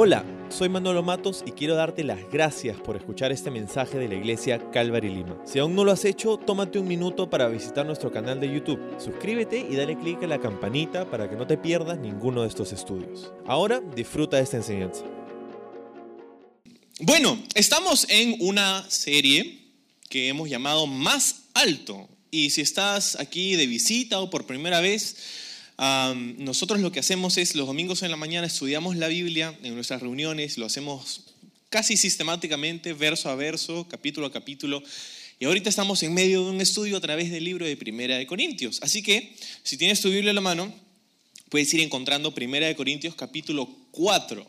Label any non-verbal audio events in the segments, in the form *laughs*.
Hola, soy Manolo Matos y quiero darte las gracias por escuchar este mensaje de la iglesia Calvary Lima. Si aún no lo has hecho, tómate un minuto para visitar nuestro canal de YouTube. Suscríbete y dale clic a la campanita para que no te pierdas ninguno de esestos estudios. Ahora disfruta de esta enseñanza. Bueno, estamos en una serie que hemos llamado Más Alto. Y si estás aquí de visita o por primera vez, nosotros lo que hacemos es los domingos en la mañana estudiamos la Biblia en nuestras reuniones, lo hacemos casi sistemáticamente, verso a verso, capítulo a capítulo. Y ahorita estamos en medio de un estudio a través del libro de Primera de Corintios. Así que, si tienes tu Biblia en la mano, puedes ir encontrando Primera de Corintios capítulo 4.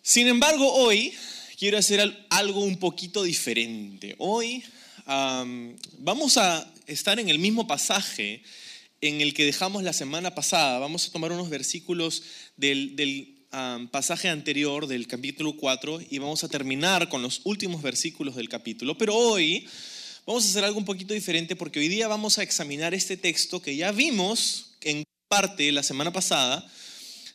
Sin embargo, hoy quiero hacer algo un poquito diferente. Hoy vamos a estar en el mismo pasaje en el que dejamos la semana pasada. Vamos a tomar unos versículos del, pasaje anterior, del capítulo 4, y vamos a terminar con los últimos versículos del capítulo. Pero hoy vamos a hacer algo un poquito diferente porque hoy día vamos a examinar este texto que ya vimos en parte la semana pasada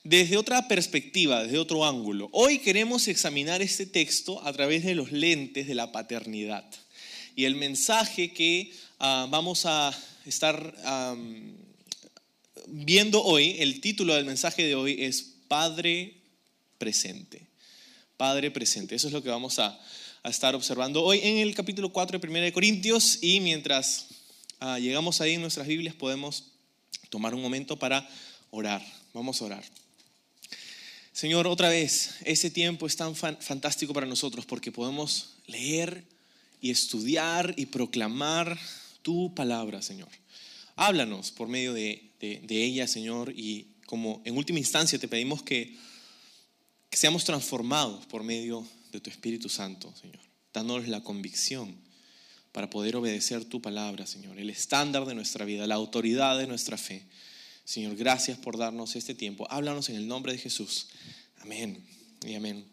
desde otra perspectiva, desde otro ángulo. Hoy queremos examinar este texto a través de los lentes de la paternidad. Y el mensaje que ah, vamos a estar viendo hoy, el título del mensaje de hoy es Padre presente. Padre presente. Eso es lo que vamos a, estar observando hoy en el capítulo 4 de 1 Corintios y mientras ah, llegamos ahí en nuestras Biblias podemos tomar un momento para orar. Vamos a orar. Señor, otra vez, ese tiempo es tan fantástico para nosotros porque podemos leer y estudiar y proclamar tu palabra, Señor. Háblanos por medio de, ella, Señor, y como en última instancia te pedimos que, que seamos transformados por medio de tu Espíritu Santo, Señor, dándonos la convicción para poder obedecer tu palabra, Señor, el estándar de nuestra vida, la autoridad de nuestra fe. Señor, gracias por darnos este tiempo. Háblanos en el nombre de Jesús. Amén y amén.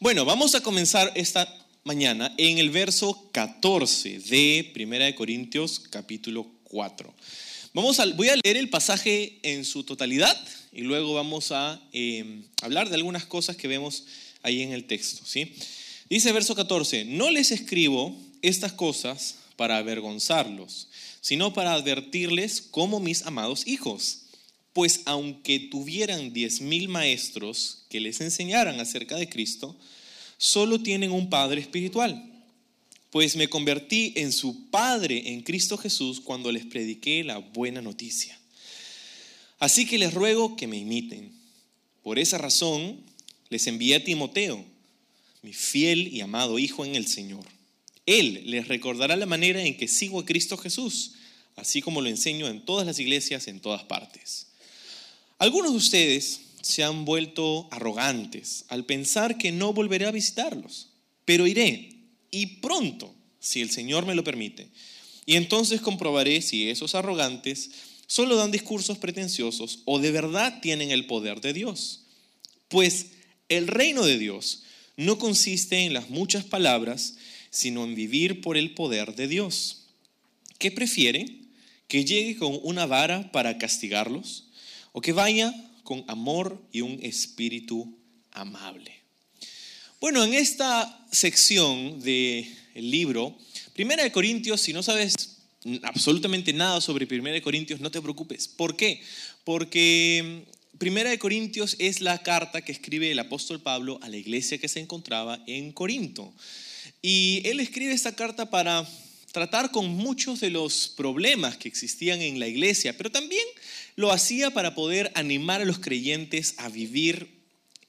Bueno, vamos a comenzar esta mañana en el verso 14 de Primera de Corintios capítulo 4. Vamos a, voy a leer el pasaje en su totalidad y luego vamos a em, hablar de algunas cosas que vemos ahí en el texto. ¿sí? Dice verso 14, no les escribo estas cosas para avergonzarlos, sino para advertirles como mis amados hijos. Pues aunque tuvieran diez mil maestros que les enseñaran acerca de Cristo, solo tienen un Padre espiritual. Pues me convertí en su Padre en Cristo Jesús cuando les prediqué la buena noticia. Así que les ruego que me imiten. Por esa razón les envié a Timoteo, mi fiel y amado Hijo en el Señor. Él les recordará la manera en que sigo a Cristo Jesús, así como lo enseño en todas las iglesias en todas partes. Algunos de ustedes se han vuelto arrogantes al pensar que no volveré a visitarlos, pero iré y pronto, si el Señor me lo permite. Y entonces comprobaré si esos arrogantes solo dan discursos pretenciosos o de verdad tienen el poder de Dios. Pues el reino de Dios no consiste en las muchas palabras, sino en vivir por el poder de Dios. ¿Qué prefieren? ¿Que llegue con una vara para castigarlos? ¿O que vaya con amor y un espíritu amable. Bueno, en esta sección del libro, Primera de Corintios, si no sabes absolutamente nada sobre Primera de Corintios, no te preocupes. ¿Por qué? Porque Primera de Corintios es la carta que escribe el apóstol Pablo a la iglesia que se encontraba en Corinto. Y él escribe esta carta para tratar con muchos de los problemas que existían en la iglesia, pero también lo hacía para poder animar a los creyentes a vivir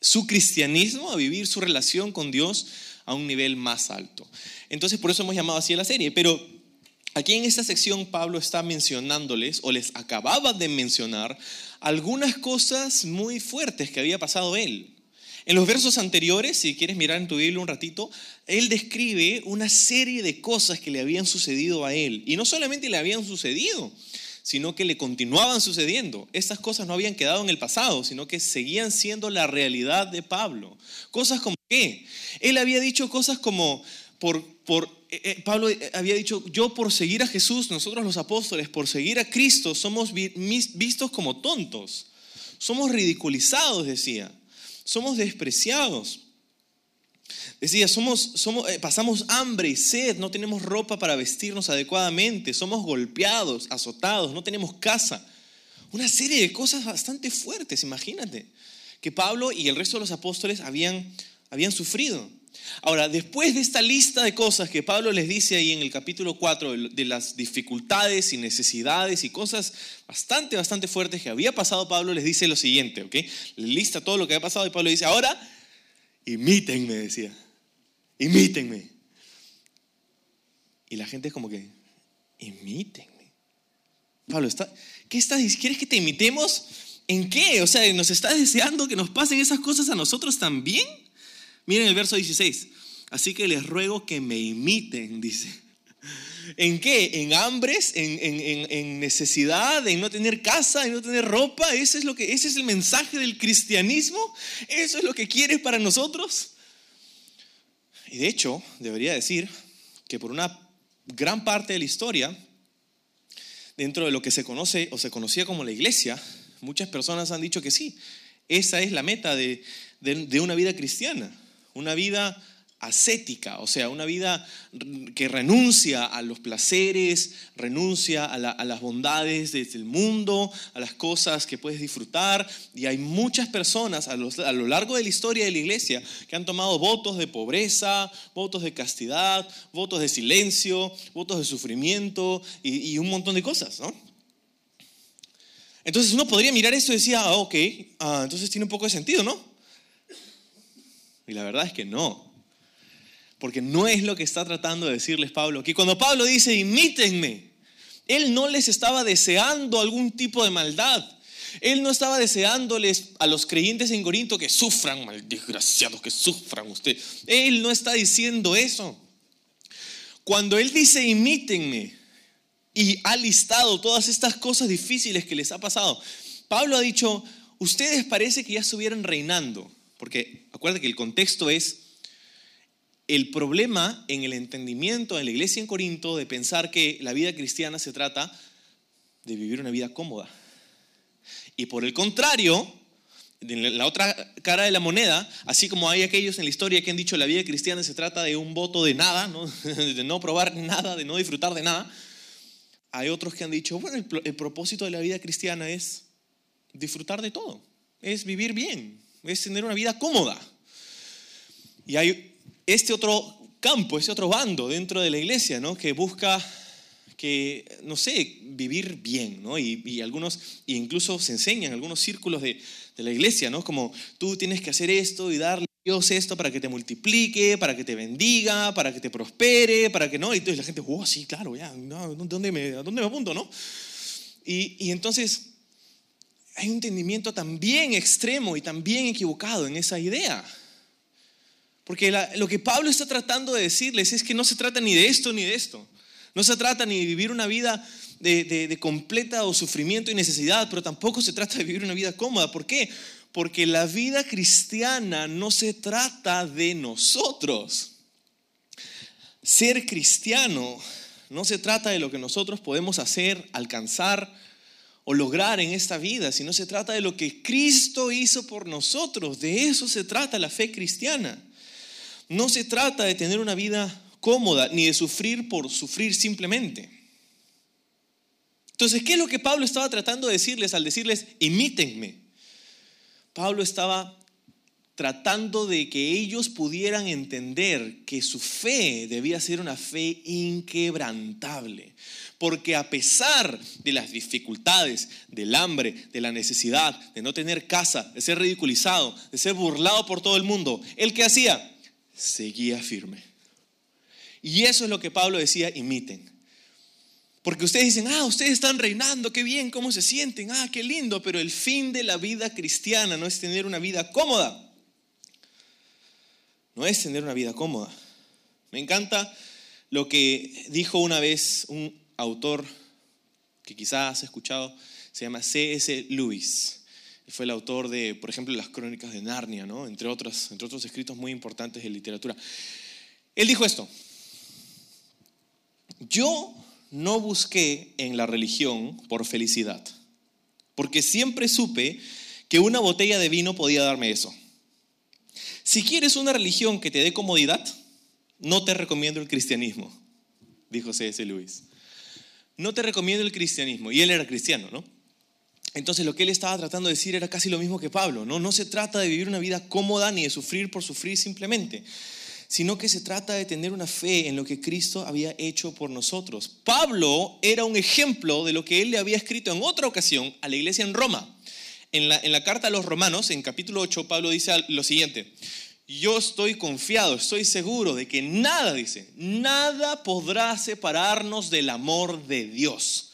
su cristianismo, a vivir su relación con Dios a un nivel más alto. Entonces, por eso hemos llamado así a la serie. Pero aquí en esta sección Pablo está mencionándoles, o les acababa de mencionar, algunas cosas muy fuertes que había pasado él. En los versos anteriores, si quieres mirar en tu Biblia un ratito, él describe una serie de cosas que le habían sucedido a él. Y no solamente le habían sucedido, sino que le continuaban sucediendo. Estas cosas no habían quedado en el pasado, sino que seguían siendo la realidad de Pablo. Cosas como qué? Él había dicho cosas como, por, por eh, eh, Pablo había dicho, yo por seguir a Jesús, nosotros los apóstoles, por seguir a Cristo, somos vistos como tontos. Somos ridiculizados, decía. Somos despreciados. Decía, somos, somos, eh, pasamos hambre y sed, no tenemos ropa para vestirnos adecuadamente, somos golpeados, azotados, no tenemos casa. Una serie de cosas bastante fuertes, imagínate, que Pablo y el resto de los apóstoles habían, habían sufrido. Ahora, después de esta lista de cosas que Pablo les dice ahí en el capítulo 4 de las dificultades y necesidades y cosas bastante, bastante fuertes que había pasado, Pablo les dice lo siguiente, ¿ok? Les lista todo lo que había pasado y Pablo dice, ahora, imítenme, decía, imítenme. Y la gente es como que, imítenme. Pablo, ¿qué estás diciendo? ¿Quieres que te imitemos? ¿En qué? O sea, ¿nos estás deseando que nos pasen esas cosas a nosotros también? Miren el verso 16. Así que les ruego que me imiten, *laughs* dice. ¿En qué? ¿En hambres? ¿En, necesidad? ¿En no tener casa? ¿En no tener ropa? ¿Ese es, lo que, ¿Ese es el mensaje del cristianismo? ¿Eso es lo que quieres para nosotros? Y de hecho, debería decir que por una gran parte de la historia, dentro de lo que se conoce o se conocía como la iglesia, muchas personas han dicho que sí, esa es la meta de una vida cristiana una vida ascética, o sea, una vida que renuncia a los placeres, renuncia a, las bondades del mundo, a las cosas que puedes disfrutar. Y hay muchas personas a lo, largo de la historia de la iglesia que han tomado votos de pobreza, votos de castidad, votos de silencio, votos de sufrimiento y, un montón de cosas, ¿no? Entonces uno podría mirar eso y decir, ah, ok, ah, entonces tiene un poco de sentido, ¿no? Y la verdad es que no. Porque no es lo que está tratando de decirles Pablo. Que cuando Pablo dice, imítenme, él no les estaba deseando algún tipo de maldad. Él no estaba deseándoles a los creyentes en Corinto que sufran, mal desgraciados, que sufran ustedes. Él no está diciendo eso. Cuando él dice imítenme y ha listado todas estas cosas difíciles que les ha pasado, Pablo ha dicho, ustedes parece que ya estuvieran reinando. Porque acuérdate que el contexto es el problema en el entendimiento en la iglesia en Corinto de pensar que la vida cristiana se trata de vivir una vida cómoda. Y por el contrario, en la otra cara de la moneda, así como hay aquellos en la historia que han dicho la vida cristiana se trata de un voto de nada, *laughs* de no probar nada, de no disfrutar de nada, hay otros que han dicho, bueno, el, el propósito de la vida cristiana es disfrutar de todo, es vivir bien, es tener una vida cómoda. Y hay este otro campo, este otro bando dentro de la iglesia, ¿no? Que busca que, no sé, vivir bien, ¿no? Y, algunos, y incluso se enseñan algunos círculos de, la iglesia, ¿no? Como tú tienes que hacer esto y darle a Dios esto para que te multiplique, para que te bendiga, para que te prospere, para que no. Y entonces la gente, oh, sí, claro, ya, ¿dónde me, ¿a dónde me apunto, no? Y, y entonces hay un entendimiento también extremo y también equivocado en esa idea. Porque lo que Pablo está tratando de decirles es que no se trata ni de esto ni de esto. No se trata ni de vivir una vida de, de, completa o sufrimiento y necesidad, pero tampoco se trata de vivir una vida cómoda. ¿Por qué? Porque la vida cristiana no se trata de nosotros. Ser cristiano no se trata de lo que nosotros podemos hacer, alcanzar, o lograr en esta vida, sino se trata de lo que Cristo hizo por nosotros. De eso se trata la fe cristiana. No se trata de tener una vida cómoda ni de sufrir por sufrir simplemente. Entonces, ¿qué es lo que Pablo estaba tratando de decirles al decirles, imítenme? Pablo estaba tratando de que ellos pudieran entender que su fe debía ser una fe inquebrantable. Porque a pesar de las dificultades, del hambre, de la necesidad, de no tener casa, de ser ridiculizado, de ser burlado por todo el mundo, ¿él qué hacía? Seguía firme. Y eso es lo que Pablo decía, imiten. Porque ustedes dicen, ah, ustedes están reinando, qué bien, cómo se sienten, ah, qué lindo, pero el fin de la vida cristiana no es tener una vida cómoda no es tener una vida cómoda. Me encanta lo que dijo una vez un autor que quizás has escuchado, se llama C.S. Lewis. Fue el autor de, por ejemplo, las crónicas de Narnia, ¿no? entre, otros, entre otros escritos muy importantes de literatura. Él dijo esto, yo no busqué en la religión por felicidad, porque siempre supe que una botella de vino podía darme eso. Si quieres una religión que te dé comodidad, no te recomiendo el cristianismo, dijo C.S. Lewis. No te recomiendo el cristianismo. Y él era cristiano, ¿no? Entonces lo que él estaba tratando de decir era casi lo mismo que Pablo, ¿no? Se trata de vivir una vida cómoda ni de sufrir por sufrir simplemente, sino que se trata de tener una fe en lo que Cristo había hecho por nosotros. Pablo era un ejemplo de lo que él le había escrito en otra ocasión a la iglesia en Roma. En la, en la carta a los romanos, en capítulo 8, Pablo dice lo siguiente, yo estoy confiado, estoy seguro de que nada, dice, nada podrá separarnos del amor de Dios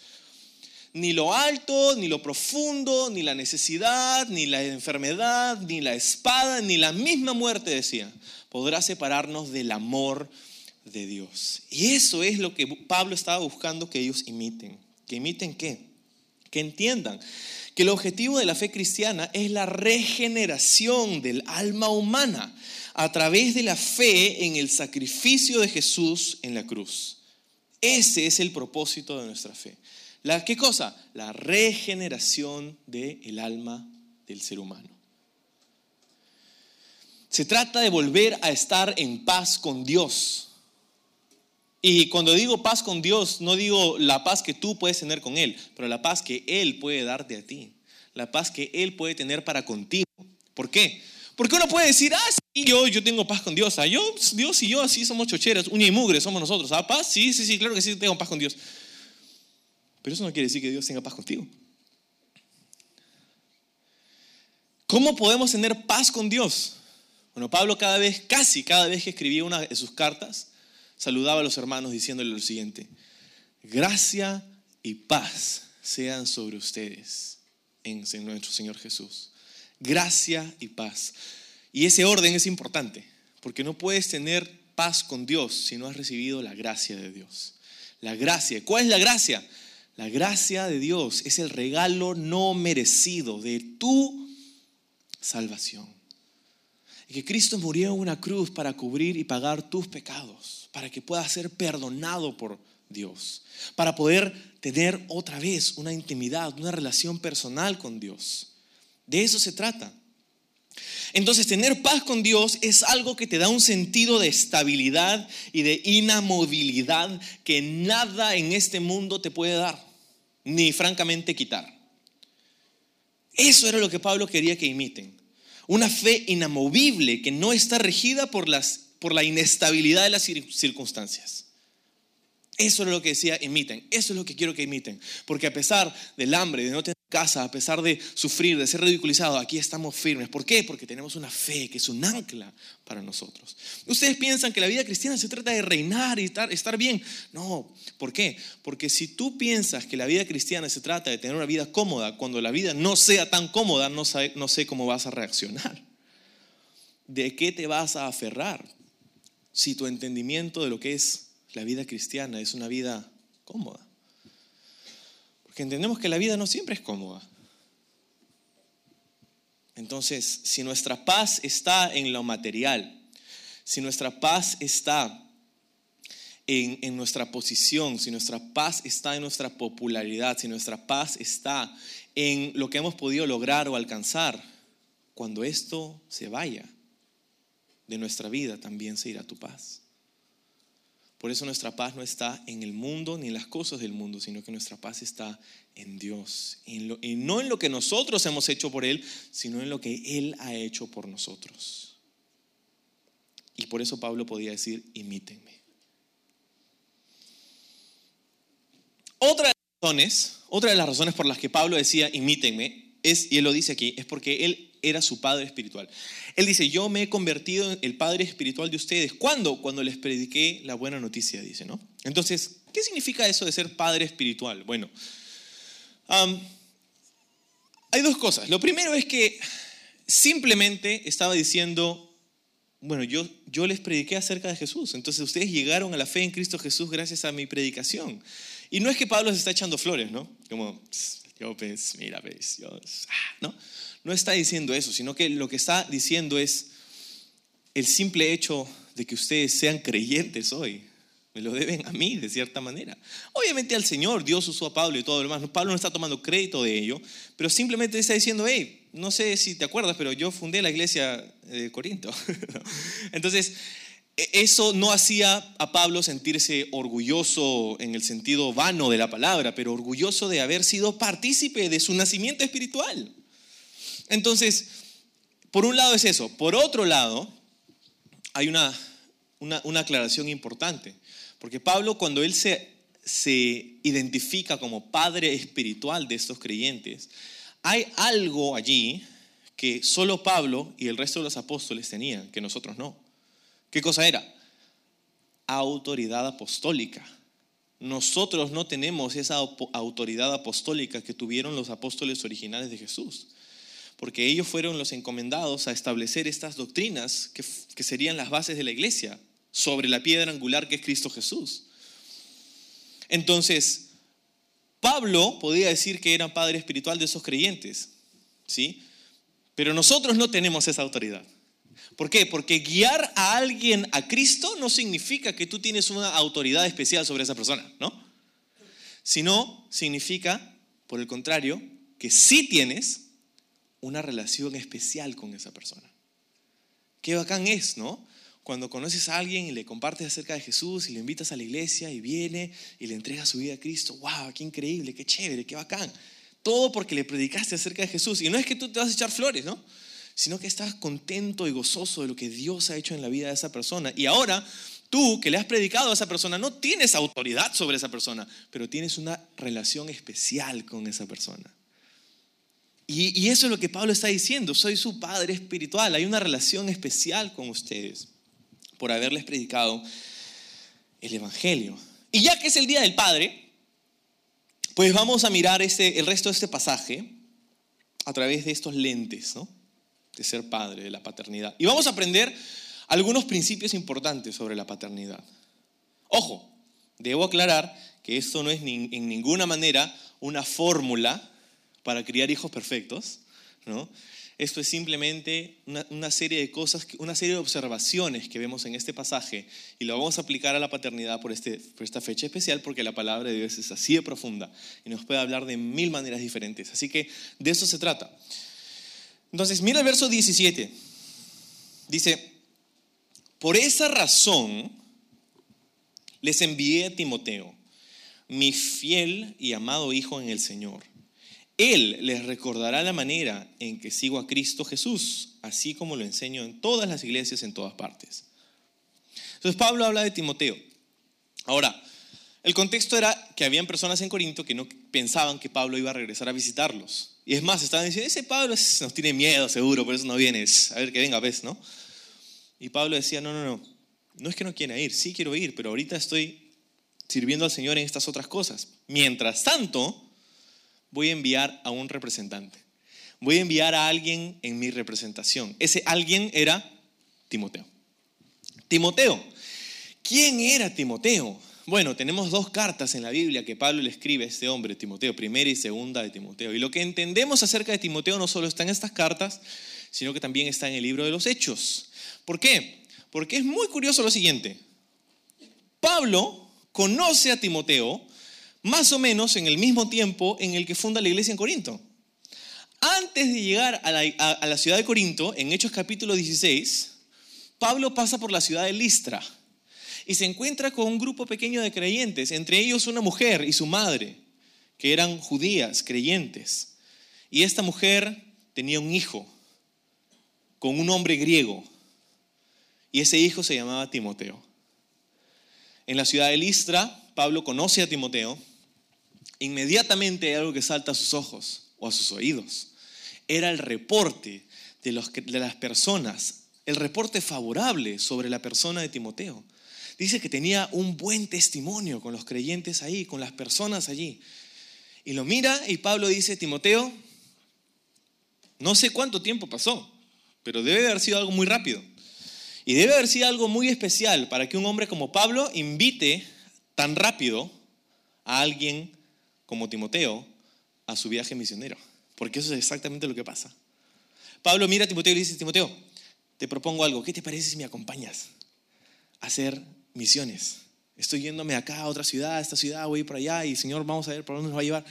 ni lo alto, ni lo profundo, ni la necesidad, ni la enfermedad, ni la espada, ni la misma muerte, decía, podrá separarnos del amor de Dios. Y eso es lo que Pablo estaba buscando que ellos imiten. ¿Que imiten qué? Que entiendan que el objetivo de la fe cristiana es la regeneración del alma humana a través de la fe en el sacrificio de Jesús en la cruz. Ese es el propósito de nuestra fe. ¿La qué cosa? La regeneración del alma del ser humano. Se trata de volver a estar en paz con Dios. Y cuando digo paz con Dios, no digo la paz que tú puedes tener con Él, pero la paz que Él puede darte a ti. La paz que Él puede tener para contigo. ¿Por qué? Porque uno puede decir, ah, sí, yo, yo tengo paz con Dios. Ah, yo, Dios y yo así somos chocheras, uña y mugre somos nosotros. ¿Ah, paz? Sí, sí, sí, claro que sí, tengo paz con Dios. Pero eso no quiere decir que Dios tenga paz contigo. ¿Cómo podemos tener paz con Dios? Bueno, Pablo cada vez, casi cada vez que escribía una de sus cartas, saludaba a los hermanos diciéndole lo siguiente, gracia y paz sean sobre ustedes en nuestro Señor Jesús. Gracia y paz. Y ese orden es importante, porque no puedes tener paz con Dios si no has recibido la gracia de Dios. La gracia. ¿Cuál es la gracia? La gracia de Dios es el regalo no merecido de tu salvación. Y que Cristo murió en una cruz para cubrir y pagar tus pecados, para que puedas ser perdonado por Dios, para poder tener otra vez una intimidad, una relación personal con Dios. De eso se trata. Entonces, tener paz con Dios es algo que te da un sentido de estabilidad y de inamovilidad que nada en este mundo te puede dar, ni francamente quitar. Eso era lo que Pablo quería que imiten. Una fe inamovible que no está regida por, las, por la inestabilidad de las circunstancias. Eso es lo que decía, imiten. Eso es lo que quiero que imiten. Porque a pesar del hambre, de no tener casa, a pesar de sufrir, de ser ridiculizado, aquí estamos firmes. ¿Por qué? Porque tenemos una fe que es un ancla para nosotros. Ustedes piensan que la vida cristiana se trata de reinar y estar, bien. No, ¿por qué? Porque si tú piensas que la vida cristiana se trata de tener una vida cómoda, cuando la vida no sea tan cómoda, no sé cómo vas a reaccionar. ¿De qué te vas a aferrar? Si tu entendimiento de lo que es la vida cristiana es una vida cómoda. Porque entendemos que la vida no siempre es cómoda. Entonces, si nuestra paz está en lo material, si nuestra paz está en, en, nuestra posición, si nuestra paz está en nuestra popularidad, si nuestra paz está en lo que hemos podido lograr o alcanzar, cuando esto se vaya de nuestra vida, también se irá tu paz. Por eso nuestra paz no está en el mundo ni en las cosas del mundo, sino que nuestra paz está en Dios. y no en lo que nosotros hemos hecho por Él, sino en lo que Él ha hecho por nosotros. Y por eso Pablo podía decir, imítenme. Otra de las razones, otra de las razones por las que Pablo decía, imítenme, es, y él lo dice aquí, es porque él era su padre espiritual. Él dice, yo me he convertido en el padre espiritual de ustedes. ¿Cuándo? Cuando les prediqué la buena noticia, dice, ¿no? Entonces, ¿qué significa eso de ser padre espiritual? Bueno, hay dos cosas. Lo primero es que simplemente estaba diciendo, bueno, yo, yo les prediqué acerca de Jesús, entonces ustedes llegaron a la fe en Cristo Jesús gracias a mi predicación. Y no es que Pablo se está echando flores, ¿no? Como, yo pues, mira, pues, Dios, ah", ¿no? No está diciendo eso, sino que lo que está diciendo es el simple hecho de que ustedes sean creyentes hoy. Me lo deben a mí, de cierta manera. Obviamente al Señor, Dios usó a Pablo y todo lo demás. Pablo no está tomando crédito de ello, pero simplemente está diciendo, hey, no sé si te acuerdas, pero yo fundé la iglesia de Corinto. *laughs* Entonces, e, eso no hacía a Pablo sentirse orgulloso en el sentido vano de la palabra, pero orgulloso de haber sido partícipe de su nacimiento espiritual. Entonces, por un lado es eso. Por otro lado, hay una, una, aclaración importante. Porque Pablo, cuando él se, se identifica como padre espiritual de estos creyentes, hay algo allí que solo Pablo y el resto de los apóstoles tenían, que nosotros no. ¿Qué cosa era? Autoridad apostólica. Nosotros no tenemos esa autoridad apostólica que tuvieron los apóstoles originales de Jesús, porque ellos fueron los encomendados a establecer estas doctrinas que, que serían las bases de la iglesia sobre la piedra angular que es Cristo Jesús. Entonces, Pablo podía decir que era padre espiritual de esos creyentes, ¿sí? Pero nosotros no tenemos esa autoridad. ¿Por qué? Porque guiar a alguien a Cristo no significa que tú tienes una autoridad especial sobre esa persona, ¿no? Sino significa, por el contrario, que sí tienes una relación especial con esa persona. Qué bacán es, ¿no? Cuando conoces a alguien y le compartes acerca de Jesús y le invitas a la iglesia y viene y le entrega su vida a Cristo, wow, qué increíble, qué chévere, qué bacán. Todo porque le predicaste acerca de Jesús. Y no es que tú te vas a echar flores, ¿no? Sino que estás contento y gozoso de lo que Dios ha hecho en la vida de esa persona. Y ahora tú que le has predicado a esa persona no tienes autoridad sobre esa persona, pero tienes una relación especial con esa persona. Y, eso es lo que Pablo está diciendo, soy su padre espiritual, hay una relación especial con ustedes por haberles predicado el Evangelio. Y ya que es el Día del Padre, pues vamos a mirar este, el resto de este pasaje a través de estos lentes. De ser padre, de la paternidad. Y vamos a aprender algunos principios importantes sobre la paternidad. Ojo, debo aclarar que esto no es en ninguna manera una fórmula para criar hijos perfectos, ¿no? Esto es simplemente una, serie de cosas, una serie de observaciones que vemos en este pasaje y lo vamos a aplicar a la paternidad por, este, por esta fecha especial porque la palabra de Dios es así de profunda y nos puede hablar de mil maneras diferentes. Así que de eso se trata. Entonces, mira el verso 17. Dice, por esa razón les envié a Timoteo, mi fiel y amado hijo en el Señor él les recordará la manera en que sigo a Cristo Jesús, así como lo enseño en todas las iglesias en todas partes. Entonces Pablo habla de Timoteo. Ahora, el contexto era que habían personas en Corinto que no pensaban que Pablo iba a regresar a visitarlos. Y es más, estaban diciendo, ese Pablo nos tiene miedo seguro, por eso no vienes. A ver que venga, ves, ¿no? Y Pablo decía, no, no, no, no es que no quiera ir, sí quiero ir, pero ahorita estoy sirviendo al Señor en estas otras cosas. Mientras tanto, voy a enviar a un representante. Voy a enviar a alguien en mi representación. Ese alguien era Timoteo. Timoteo. ¿Quién era Timoteo? Bueno, tenemos dos cartas en la Biblia que Pablo le escribe a este hombre, Timoteo, primera y segunda de Timoteo. Y lo que entendemos acerca de Timoteo no solo está en estas cartas, sino que también está en el libro de los Hechos. ¿Por qué? Porque es muy curioso lo siguiente. Pablo conoce a Timoteo más o menos en el mismo tiempo en el que funda la iglesia en Corinto. Antes de llegar a la, ciudad de Corinto, en Hechos capítulo 16, Pablo pasa por la ciudad de Listra y se encuentra con un grupo pequeño de creyentes, entre ellos una mujer y su madre, que eran judías, creyentes. Y esta mujer tenía un hijo con un hombre griego, y ese hijo se llamaba Timoteo. En la ciudad de Listra, Pablo conoce a Timoteo inmediatamente hay algo que salta a sus ojos o a sus oídos. Era el reporte de, las personas, el reporte favorable sobre la persona de Timoteo. Dice que tenía un buen testimonio con los creyentes ahí, con las personas allí. Y lo mira y Pablo dice, Timoteo, no sé cuánto tiempo pasó, pero debe haber sido algo muy rápido. Y debe haber sido algo muy especial para que un hombre como Pablo invite tan rápido a alguien como Timoteo a su viaje misionero, porque eso es exactamente lo que pasa. Pablo mira a Timoteo y le dice, Timoteo, te propongo algo, ¿qué te parece si me acompañas a hacer misiones? Estoy yéndome acá a otra ciudad, a esta ciudad, voy para allá y Señor, vamos a ver por dónde nos va a llevar.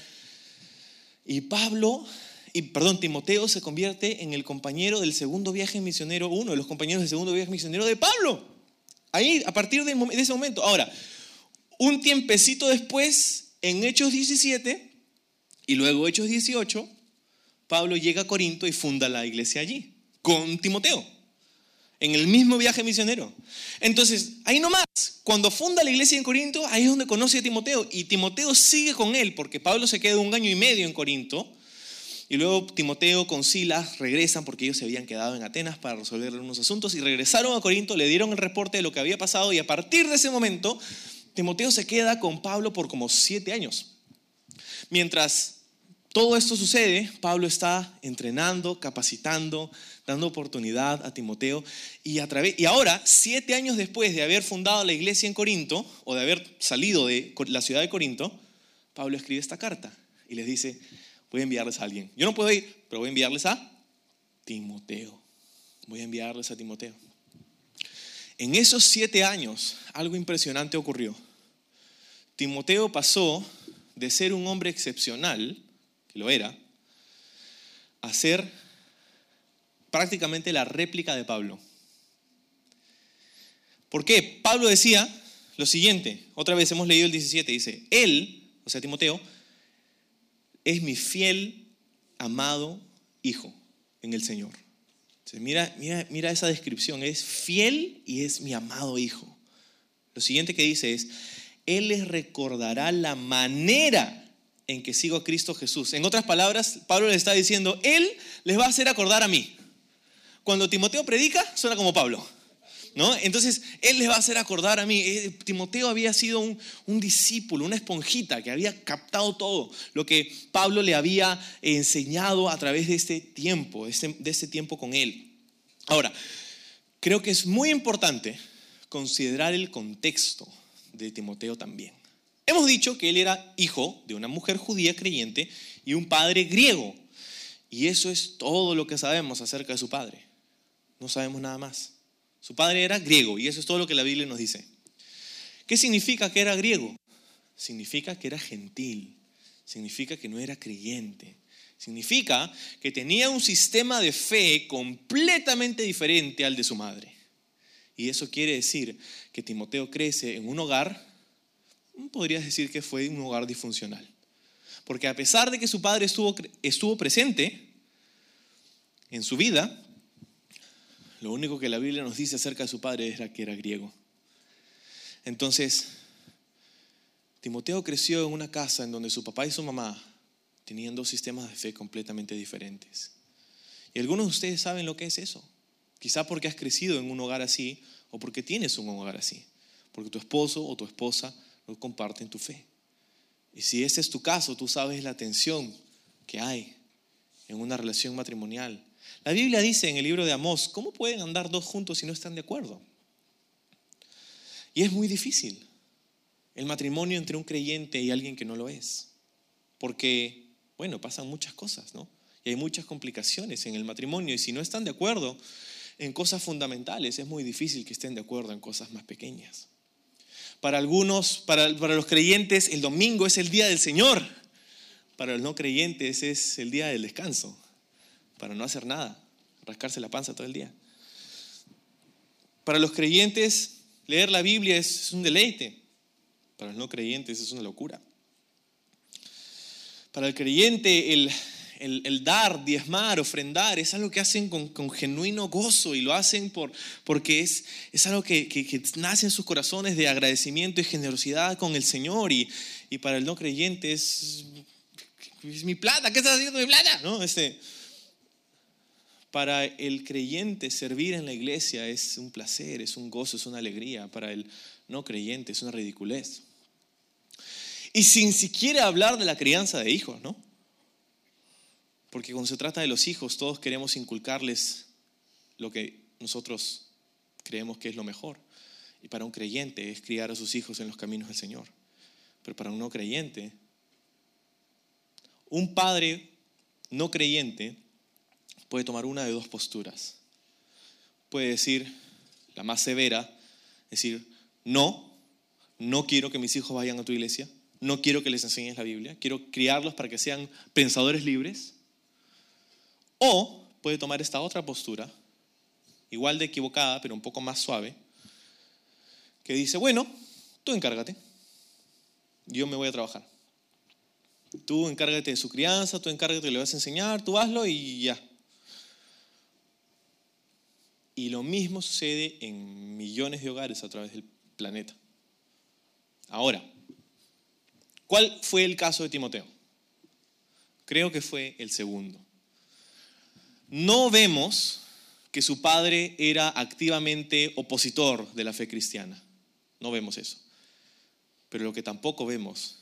Y Pablo y perdón, Timoteo se convierte en el compañero del segundo viaje misionero, uno de los compañeros del segundo viaje misionero de Pablo. Ahí, a partir de, ese momento. Ahora, un tiempecito después, en Hechos 17 y luego Hechos 18, Pablo llega a Corinto y funda la iglesia allí, con Timoteo, en el mismo viaje misionero. Entonces, ahí nomás, cuando funda la iglesia en Corinto, ahí es donde conoce a Timoteo, y Timoteo sigue con él, porque Pablo se queda un año y medio en Corinto, y luego Timoteo con Silas regresan porque ellos se habían quedado en Atenas para resolver unos asuntos y regresaron a Corinto, le dieron el reporte de lo que había pasado y a partir de ese momento Timoteo se queda con Pablo por como siete años. Mientras todo esto sucede, Pablo está entrenando, capacitando, dando oportunidad a Timoteo y, ahora, siete años después de haber fundado la iglesia en Corinto o de haber salido de la ciudad de Corinto, Pablo escribe esta carta y les dice, voy a enviarles a alguien. Yo no puedo ir, pero voy a enviarles a Timoteo. Voy a enviarles a Timoteo. En esos siete años, algo impresionante ocurrió. Timoteo pasó de ser un hombre excepcional, que lo era, a ser prácticamente la réplica de Pablo. ¿Por qué? Pablo decía lo siguiente, otra vez hemos leído el 17, dice, él, o sea, Timoteo, es mi fiel, amado hijo en el Señor. mira, mira, esa descripción, es fiel y es mi amado hijo. Lo siguiente que dice es, Él les recordará la manera en que sigo a Cristo Jesús. En otras palabras, Pablo le está diciendo, Él les va a hacer acordar a mí. Cuando Timoteo predica, suena como Pablo. ¿No? Entonces, Él les va a hacer acordar a mí. Eh, Timoteo había sido un, discípulo, una esponjita que había captado todo lo que Pablo le había enseñado a través de este tiempo, este, de este tiempo con Él. Ahora, creo que es muy importante considerar el contexto de Timoteo también. Hemos dicho que él era hijo de una mujer judía creyente y un padre griego. Y eso es todo lo que sabemos acerca de su padre. No sabemos nada más. Su padre era griego y eso es todo lo que la Biblia nos dice. ¿Qué significa que era griego? Significa que era gentil, significa que no era creyente, significa que tenía un sistema de fe completamente diferente al de su madre. Y eso quiere decir que Timoteo crece en un hogar, podrías decir que fue un hogar disfuncional. Porque a pesar de que su padre estuvo, estuvo presente en su vida, lo único que la Biblia nos dice acerca de su padre era que era griego. Entonces, Timoteo creció en una casa en donde su papá y su mamá tenían dos sistemas de fe completamente diferentes. Y algunos de ustedes saben lo que es eso. Quizá porque has crecido en un hogar así o porque tienes un hogar así. Porque tu esposo o tu esposa no comparten tu fe. Y si ese es tu caso, tú sabes la tensión que hay en una relación matrimonial la Biblia dice en el libro de Amós, ¿cómo pueden andar dos juntos si no están de acuerdo? Y es muy difícil el matrimonio entre un creyente y alguien que no lo es. Porque, bueno, pasan muchas cosas, ¿no? Y hay muchas complicaciones en el matrimonio. Y si no están de acuerdo en cosas fundamentales, es muy difícil que estén de acuerdo en cosas más pequeñas. Para algunos, para, los creyentes, el domingo es el día del Señor. Para los no creyentes es el día del descanso para no hacer nada, rascarse la panza todo el día. Para los creyentes, leer la Biblia es, un deleite. Para los no creyentes es una locura. Para el creyente, el, dar, diezmar, ofrendar, es algo que hacen con, genuino gozo y lo hacen por, porque es, es algo que, nace en sus corazones de agradecimiento y generosidad con el Señor. Y, para el no creyente es, es mi plata, ¿qué estás haciendo mi plata? ¿No? Este, para el creyente servir en la iglesia es un placer, es un gozo, es una alegría. Para el no creyente es una ridiculez. Y sin siquiera hablar de la crianza de hijos, ¿no? Porque cuando se trata de los hijos, todos queremos inculcarles lo que nosotros creemos que es lo mejor. Y para un creyente es criar a sus hijos en los caminos del Señor. Pero para un no creyente, un padre no creyente puede tomar una de dos posturas. Puede decir, la más severa, decir, no, no quiero que mis hijos vayan a tu iglesia, no quiero que les enseñes la Biblia, quiero criarlos para que sean pensadores libres. O puede tomar esta otra postura, igual de equivocada, pero un poco más suave, que dice, bueno, tú encárgate, yo me voy a trabajar. Tú encárgate de su crianza, tú encárgate, le vas a enseñar, tú hazlo y ya. Y lo mismo sucede en millones de hogares a través del planeta. Ahora, ¿cuál fue el caso de Timoteo? Creo que fue el segundo. No vemos que su padre era activamente opositor de la fe cristiana. No vemos eso. Pero lo que tampoco vemos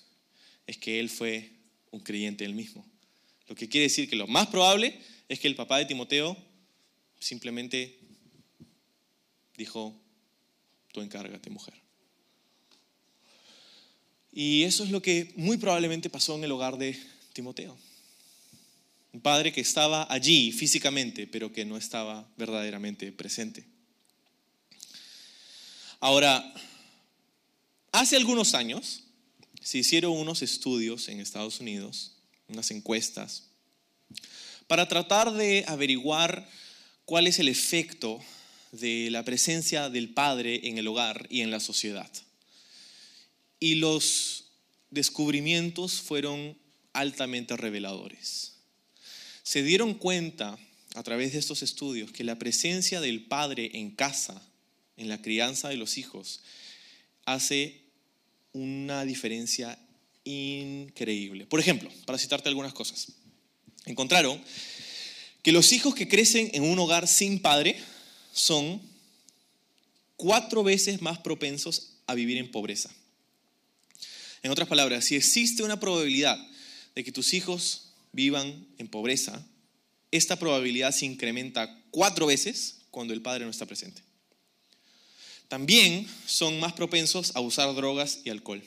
es que él fue un creyente él mismo. Lo que quiere decir que lo más probable es que el papá de Timoteo simplemente dijo, tú encárgate, mujer. Y eso es lo que muy probablemente pasó en el hogar de Timoteo. Un padre que estaba allí físicamente, pero que no estaba verdaderamente presente. Ahora, hace algunos años, se hicieron unos estudios en Estados Unidos, unas encuestas, para tratar de averiguar cuál es el efecto de la presencia del padre en el hogar y en la sociedad. Y los descubrimientos fueron altamente reveladores. Se dieron cuenta a través de estos estudios que la presencia del padre en casa, en la crianza de los hijos, hace una diferencia increíble. Por ejemplo, para citarte algunas cosas, encontraron que los hijos que crecen en un hogar sin padre son cuatro veces más propensos a vivir en pobreza. En otras palabras, si existe una probabilidad de que tus hijos vivan en pobreza, esta probabilidad se incrementa cuatro veces cuando el padre no está presente también son más propensos a usar drogas y alcohol.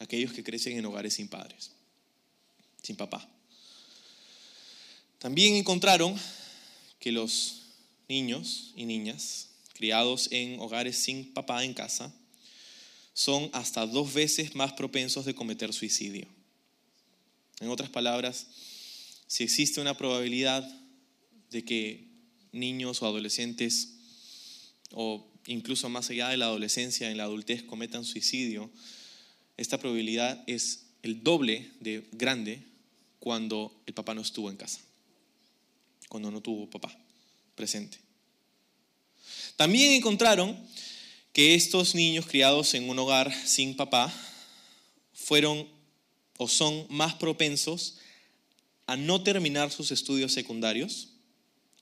Aquellos que crecen en hogares sin padres, sin papá. También encontraron que los niños y niñas criados en hogares sin papá en casa son hasta dos veces más propensos de cometer suicidio. En otras palabras, si existe una probabilidad de que niños o adolescentes o incluso más allá de la adolescencia, en la adultez, cometan suicidio, esta probabilidad es el doble de grande cuando el papá no estuvo en casa, cuando no tuvo papá presente. También encontraron que estos niños criados en un hogar sin papá fueron o son más propensos a no terminar sus estudios secundarios,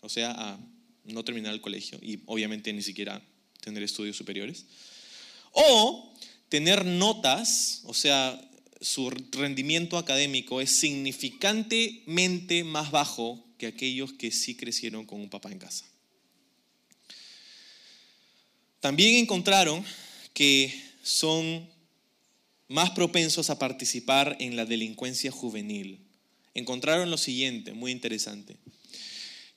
o sea, a no terminar el colegio y obviamente ni siquiera tener estudios superiores, o tener notas, o sea, su rendimiento académico es significantemente más bajo que aquellos que sí crecieron con un papá en casa. También encontraron que son más propensos a participar en la delincuencia juvenil. Encontraron lo siguiente, muy interesante,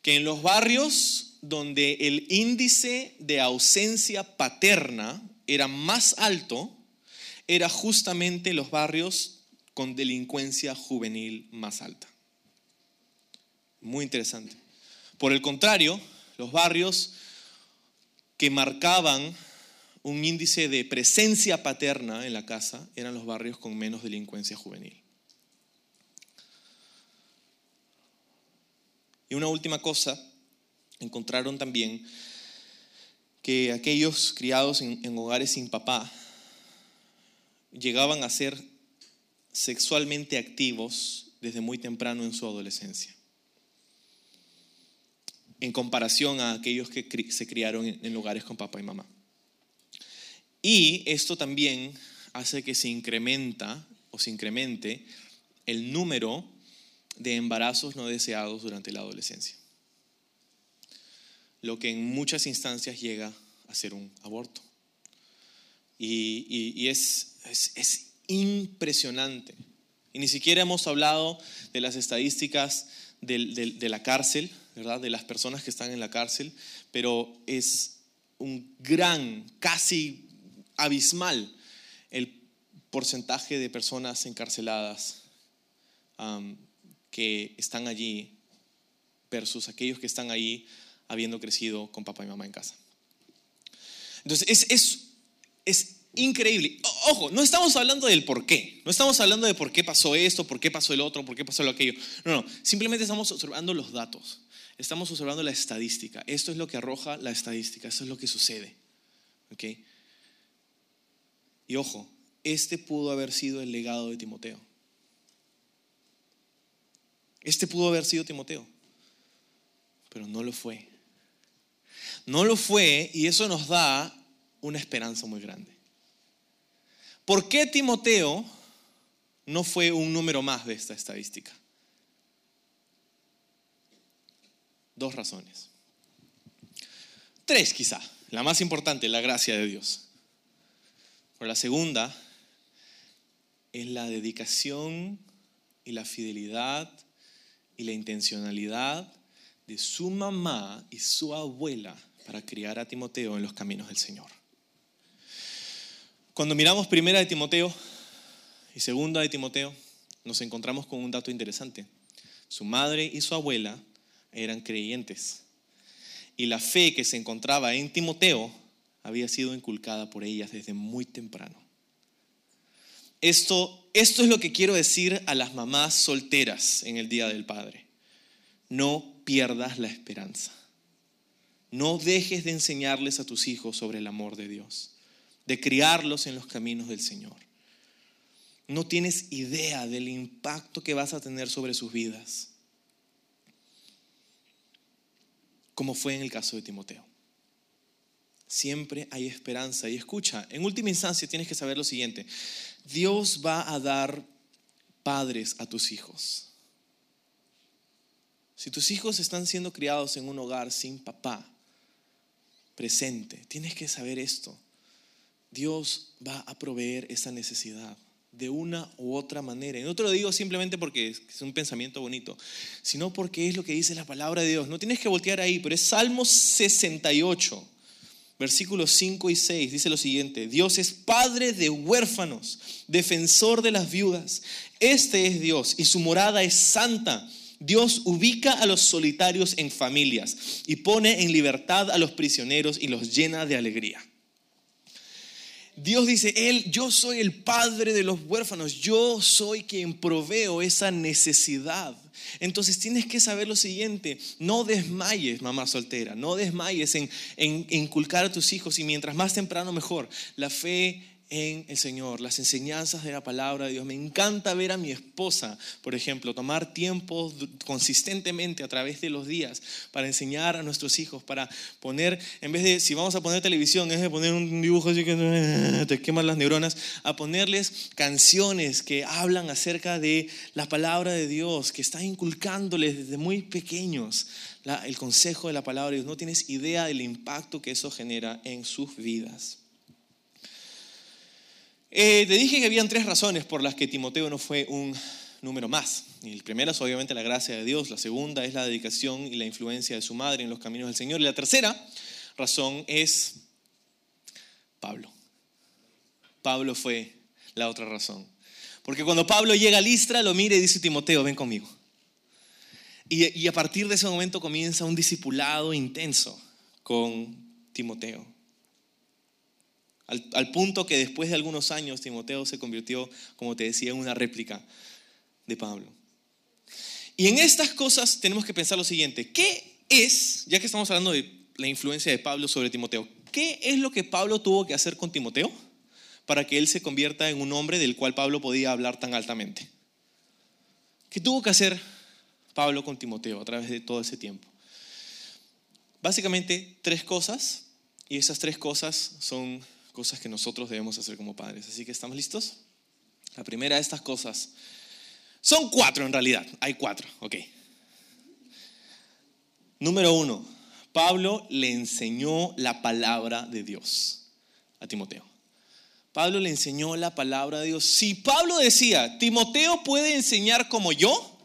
que en los barrios donde el índice de ausencia paterna era más alto, era justamente los barrios con delincuencia juvenil más alta. Muy interesante. Por el contrario, los barrios que marcaban un índice de presencia paterna en la casa eran los barrios con menos delincuencia juvenil. Y una última cosa encontraron también que aquellos criados en, hogares sin papá llegaban a ser sexualmente activos desde muy temprano en su adolescencia, en comparación a aquellos que se criaron en, hogares con papá y mamá. Y esto también hace que se incrementa o se incremente el número de embarazos no deseados durante la adolescencia lo que en muchas instancias llega a ser un aborto. Y, es, es, impresionante. Y ni siquiera hemos hablado de las estadísticas de la cárcel. De las personas que están en la cárcel, pero es un gran, casi abismal el porcentaje de personas encarceladas que están allí versus aquellos que están ahí habiendo crecido con papá y mamá en casa. Entonces, es, es, es increíble. Ojo, no estamos hablando del por qué. No estamos hablando de por qué pasó esto, por qué pasó el otro, por qué pasó lo aquello. No, no. Simplemente estamos observando los datos. Estamos observando la estadística. Esto es lo que arroja la estadística. Esto es lo que sucede. ¿Ok? Y ojo, este pudo haber sido el legado de Timoteo. Este pudo haber sido Timoteo. Pero no lo fue. No lo fue y eso nos da una esperanza muy grande. ¿Por qué Timoteo no fue un número más de esta estadística? Dos razones. Tres quizá. La más importante, la gracia de Dios. Pero la segunda es la dedicación y la fidelidad y la intencionalidad de su mamá y su abuela para criar a Timoteo en los caminos del Señor. Cuando miramos primera de Timoteo y segunda de Timoteo, nos encontramos con un dato interesante. Su madre y su abuela eran creyentes. Y la fe que se encontraba en Timoteo había sido inculcada por ellas desde muy temprano. Esto, esto es lo que quiero decir a las mamás solteras en el Día del Padre. No pierdas la esperanza. No dejes de enseñarles a tus hijos sobre el amor de Dios de criarlos en los caminos del Señor. No tienes idea del impacto que vas a tener sobre sus vidas, como fue en el caso de Timoteo. Siempre hay esperanza. Y escucha, en última instancia tienes que saber lo siguiente. Dios va a dar padres a tus hijos. Si tus hijos están siendo criados en un hogar sin papá presente, tienes que saber esto. Dios va a proveer esa necesidad de una u otra manera. Y no te lo digo simplemente porque es un pensamiento bonito, sino porque es lo que dice la palabra de Dios. No tienes que voltear ahí, pero es Salmo 68, versículos 5 y 6. Dice lo siguiente, Dios es padre de huérfanos, defensor de las viudas. Este es Dios y su morada es santa. Dios ubica a los solitarios en familias y pone en libertad a los prisioneros y los llena de alegría. Dios dice, Él, yo soy el padre de los huérfanos, yo soy quien proveo esa necesidad. Entonces tienes que saber lo siguiente, no desmayes, mamá soltera, no desmayes en, en inculcar a tus hijos y mientras más temprano mejor. La fe en el Señor, las enseñanzas de la palabra de Dios. Me encanta ver a mi esposa, por ejemplo, tomar tiempo consistentemente a través de los días para enseñar a nuestros hijos, para poner, en vez de, si vamos a poner televisión, es de poner un dibujo así que *laughs* te queman las neuronas, a ponerles canciones que hablan acerca de la palabra de Dios, que está inculcándoles desde muy pequeños el consejo de la palabra de Dios. No tienes idea del impacto que eso genera en sus vidas. Eh, te dije que habían tres razones por las que Timoteo no fue un número más. Y la primera es obviamente la gracia de Dios, la segunda es la dedicación y la influencia de su madre en los caminos del Señor. Y la tercera razón es Pablo. Pablo fue la otra razón. Porque cuando Pablo llega a Listra, lo mira y dice, Timoteo, ven conmigo. Y, y a partir de ese momento comienza un discipulado intenso con Timoteo. Al, punto que después de algunos años Timoteo se convirtió, como te decía, en una réplica de Pablo. Y en estas cosas tenemos que pensar lo siguiente, ¿qué es, ya que estamos hablando de la influencia de Pablo sobre Timoteo, qué es lo que Pablo tuvo que hacer con Timoteo para que él se convierta en un hombre del cual Pablo podía hablar tan altamente? ¿Qué tuvo que hacer Pablo con Timoteo a través de todo ese tiempo? Básicamente tres cosas, y esas tres cosas son cosas que nosotros debemos hacer como padres. Así que estamos listos. La primera de estas cosas son cuatro en realidad. Hay cuatro, ok. Número uno, Pablo le enseñó la palabra de Dios a Timoteo. Pablo le enseñó la palabra de Dios. Si Pablo decía, Timoteo puede enseñar como yo,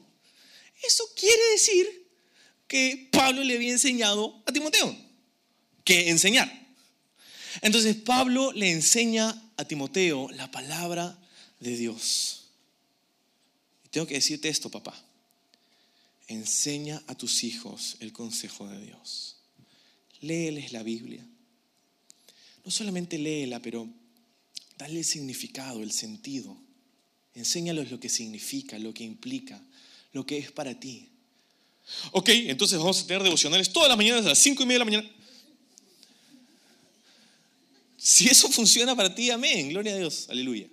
eso quiere decir que Pablo le había enseñado a Timoteo que enseñar. Entonces Pablo le enseña a Timoteo la palabra de Dios. Y tengo que decirte esto, papá. enseña a tus hijos el consejo de Dios. Léeles la Biblia. No solamente léela, pero dale el significado, el sentido. Enséñalos lo que significa, lo que implica, lo que es para ti. Ok, entonces vamos a tener devocionales todas las mañanas a las cinco y media de la mañana. Si eso funciona para ti, amén, gloria a Dios, aleluya.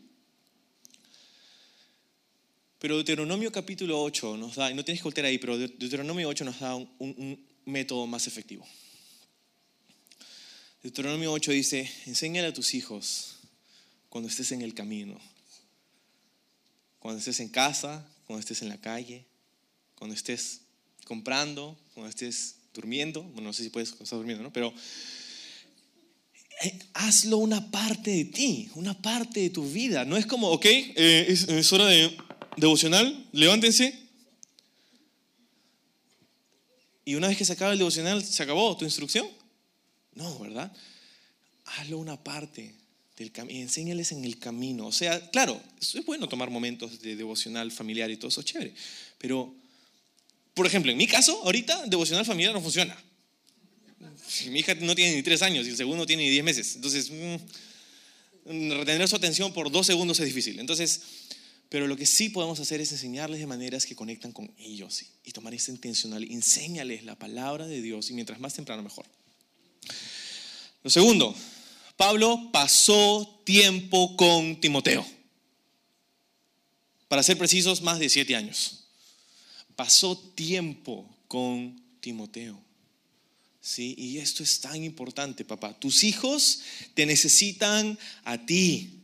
Pero Deuteronomio capítulo 8 nos da, y no tienes que voltear ahí, pero Deuteronomio 8 nos da un, un método más efectivo. Deuteronomio 8 dice, enséñale a tus hijos cuando estés en el camino, cuando estés en casa, cuando estés en la calle, cuando estés comprando, cuando estés durmiendo, bueno, no sé si puedes estar durmiendo, ¿no? Pero hazlo una parte de ti, una parte de tu vida. No es como, ok, eh, es, hora de devocional, levántense. Y una vez que se acaba el devocional, ¿se acabó tu instrucción? No, ¿verdad? Hazlo una parte del camino, enséñales en el camino. O sea, claro, es bueno tomar momentos de devocional familiar y todo eso, chévere. Pero, por ejemplo, en mi caso, ahorita devocional familiar no funciona. Mi hija no tiene ni tres años y el segundo tiene ni diez meses. Entonces, mm, retener su atención por dos segundos es difícil. Entonces, pero lo que sí podemos hacer es enseñarles de maneras que conectan con ellos y, tomar esa intencional. Enséñales la palabra de Dios y mientras más temprano mejor. Lo segundo, Pablo pasó tiempo con Timoteo. Para ser precisos, más de siete años. Pasó tiempo con Timoteo. ¿Sí? Y esto es tan importante, papá. Tus hijos te necesitan a ti.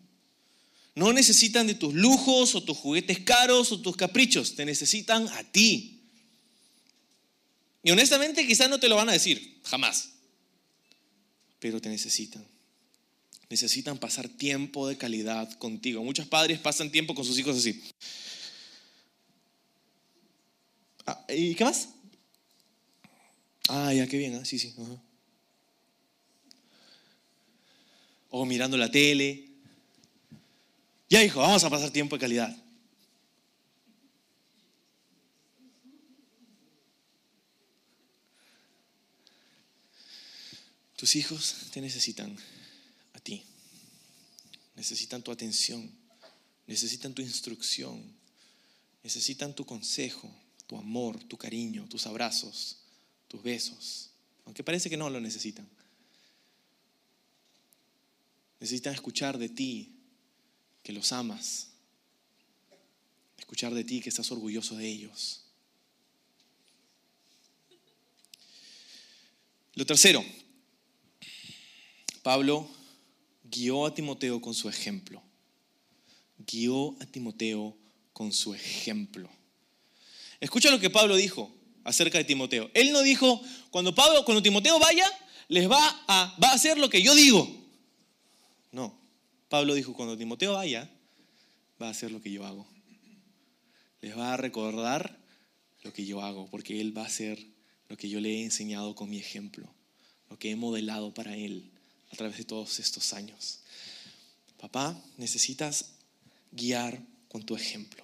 No necesitan de tus lujos o tus juguetes caros o tus caprichos, te necesitan a ti. Y honestamente quizás no te lo van a decir, jamás. Pero te necesitan. Necesitan pasar tiempo de calidad contigo. Muchos padres pasan tiempo con sus hijos así. Ah, ¿Y qué más? Ah, ya, qué bien, ¿ah? sí, sí. O mirando la tele. Ya, hijo, vamos a pasar tiempo de calidad. Tus hijos te necesitan a ti. Necesitan tu atención. Necesitan tu instrucción. Necesitan tu consejo, tu amor, tu cariño, tus abrazos tus besos, aunque parece que no lo necesitan. Necesitan escuchar de ti que los amas, escuchar de ti que estás orgulloso de ellos. Lo tercero, Pablo guió a Timoteo con su ejemplo. Guió a Timoteo con su ejemplo. Escucha lo que Pablo dijo acerca de Timoteo. Él no dijo, cuando, Pablo, cuando Timoteo vaya, les va a, va a hacer lo que yo digo. No, Pablo dijo, cuando Timoteo vaya, va a hacer lo que yo hago. Les va a recordar lo que yo hago, porque él va a hacer lo que yo le he enseñado con mi ejemplo, lo que he modelado para él a través de todos estos años. Papá, necesitas guiar con tu ejemplo.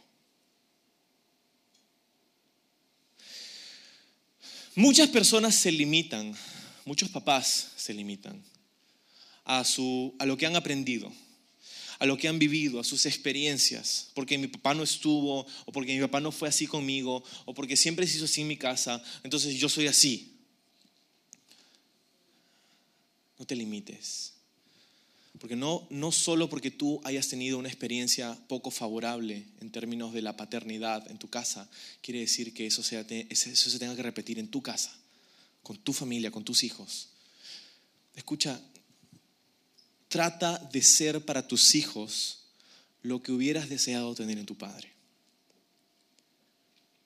Muchas personas se limitan, muchos papás se limitan a, su, a lo que han aprendido, a lo que han vivido, a sus experiencias, porque mi papá no estuvo, o porque mi papá no fue así conmigo, o porque siempre se hizo así en mi casa, entonces yo soy así. No te limites. Porque no, no solo porque tú hayas tenido una experiencia poco favorable en términos de la paternidad en tu casa, quiere decir que eso, sea, eso se tenga que repetir en tu casa, con tu familia, con tus hijos. Escucha, trata de ser para tus hijos lo que hubieras deseado tener en tu padre.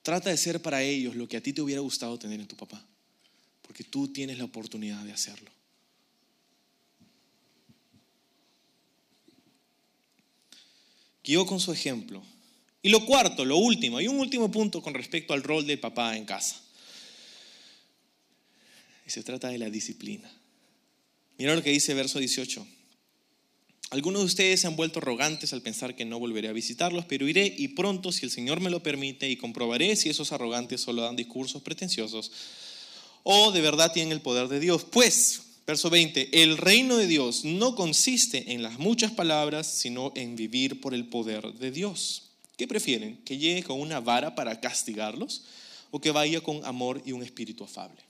Trata de ser para ellos lo que a ti te hubiera gustado tener en tu papá, porque tú tienes la oportunidad de hacerlo. Guió con su ejemplo. Y lo cuarto, lo último, hay un último punto con respecto al rol del papá en casa. Y se trata de la disciplina. Mira lo que dice verso 18. Algunos de ustedes se han vuelto arrogantes al pensar que no volveré a visitarlos, pero iré y pronto, si el Señor me lo permite, y comprobaré si esos arrogantes solo dan discursos pretenciosos o de verdad tienen el poder de Dios. Pues, verso 20, el reino de Dios no consiste en las muchas palabras, sino en vivir por el poder de Dios. ¿Qué prefieren? ¿Que llegue con una vara para castigarlos o que vaya con amor y un espíritu afable?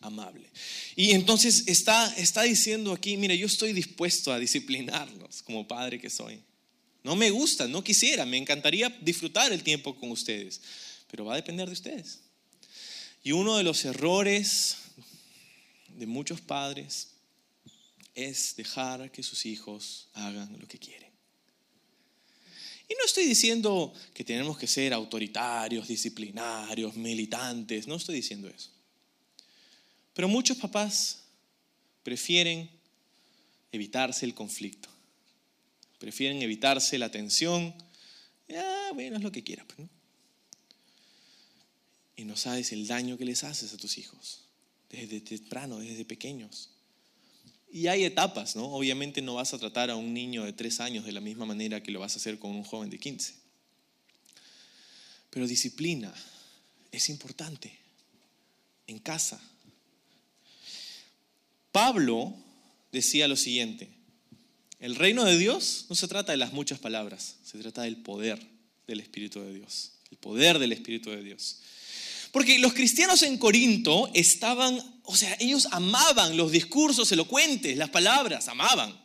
amable. Y entonces está, está diciendo aquí, mira, yo estoy dispuesto a disciplinarlos como padre que soy. No me gusta, no quisiera, me encantaría disfrutar el tiempo con ustedes, pero va a depender de ustedes. Y uno de los errores de muchos padres es dejar que sus hijos hagan lo que quieren. Y no estoy diciendo que tenemos que ser autoritarios, disciplinarios, militantes, no estoy diciendo eso. Pero muchos papás prefieren evitarse el conflicto, prefieren evitarse la tensión. Ah, bueno, es lo que quieras. Pues, y no sabes el daño que les haces a tus hijos, desde temprano, desde pequeños. Y hay etapas, ¿no? Obviamente no vas a tratar a un niño de tres años de la misma manera que lo vas a hacer con un joven de 15. Pero disciplina es importante en casa, Pablo decía lo siguiente, el reino de Dios no se trata de las muchas palabras, se trata del poder del Espíritu de Dios, el poder del Espíritu de Dios. Porque los cristianos en Corinto estaban, o sea, ellos amaban los discursos elocuentes, las palabras, amaban.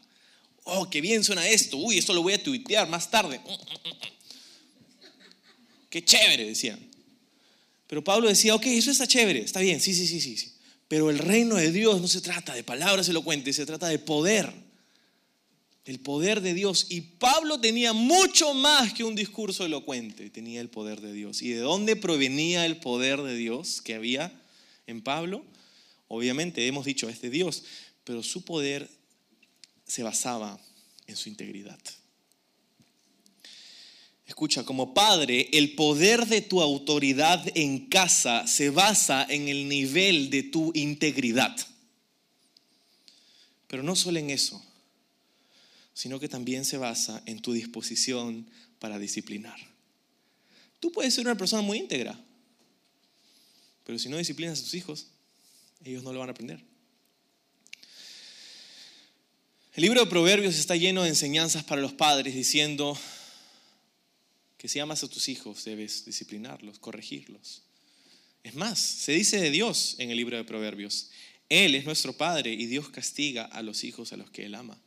Oh, qué bien suena esto, uy, esto lo voy a tuitear más tarde. Qué chévere, decían. Pero Pablo decía, ok, eso está chévere, está bien, sí, sí, sí, sí. Pero el reino de Dios no se trata de palabras elocuentes, se trata de poder, del poder de Dios. Y Pablo tenía mucho más que un discurso elocuente, tenía el poder de Dios. ¿Y de dónde provenía el poder de Dios que había en Pablo? Obviamente hemos dicho es de Dios, pero su poder se basaba en su integridad. Escucha, como padre, el poder de tu autoridad en casa se basa en el nivel de tu integridad. Pero no solo en eso, sino que también se basa en tu disposición para disciplinar. Tú puedes ser una persona muy íntegra, pero si no disciplinas a tus hijos, ellos no lo van a aprender. El libro de Proverbios está lleno de enseñanzas para los padres diciendo, que si amas a tus hijos debes disciplinarlos, corregirlos. Es más, se dice de Dios en el libro de Proverbios, Él es nuestro Padre y Dios castiga a los hijos a los que Él ama.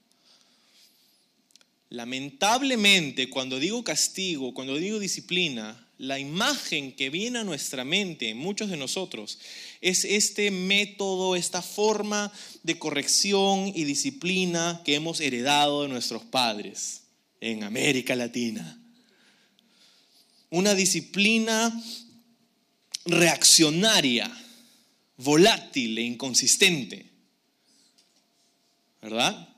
Lamentablemente, cuando digo castigo, cuando digo disciplina, la imagen que viene a nuestra mente, muchos de nosotros, es este método, esta forma de corrección y disciplina que hemos heredado de nuestros padres en América Latina una disciplina reaccionaria, volátil e inconsistente. ¿Verdad?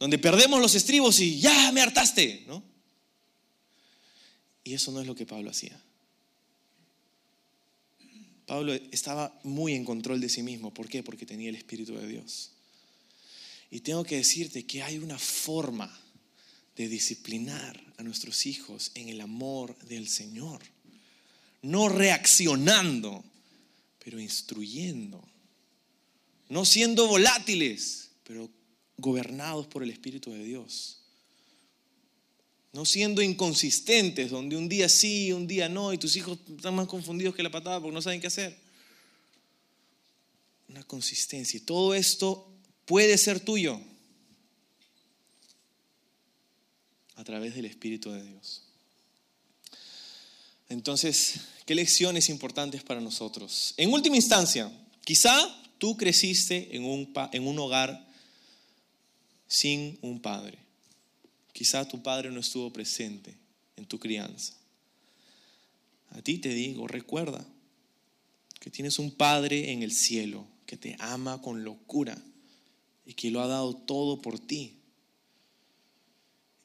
Donde perdemos los estribos y ya me hartaste, ¿no? Y eso no es lo que Pablo hacía. Pablo estaba muy en control de sí mismo. ¿Por qué? Porque tenía el Espíritu de Dios. Y tengo que decirte que hay una forma de disciplinar a nuestros hijos en el amor del Señor. No reaccionando, pero instruyendo. No siendo volátiles, pero gobernados por el Espíritu de Dios. No siendo inconsistentes, donde un día sí, un día no, y tus hijos están más confundidos que la patada porque no saben qué hacer. Una consistencia. Y todo esto puede ser tuyo a través del Espíritu de Dios. Entonces, ¿qué lecciones importantes para nosotros? En última instancia, quizá tú creciste en un, en un hogar sin un padre. Quizá tu padre no estuvo presente en tu crianza. A ti te digo, recuerda que tienes un padre en el cielo que te ama con locura y que lo ha dado todo por ti.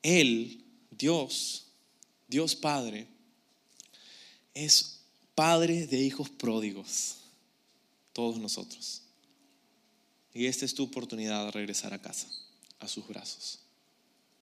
Él, Dios, Dios Padre, es Padre de hijos pródigos, todos nosotros. Y esta es tu oportunidad de regresar a casa, a sus brazos.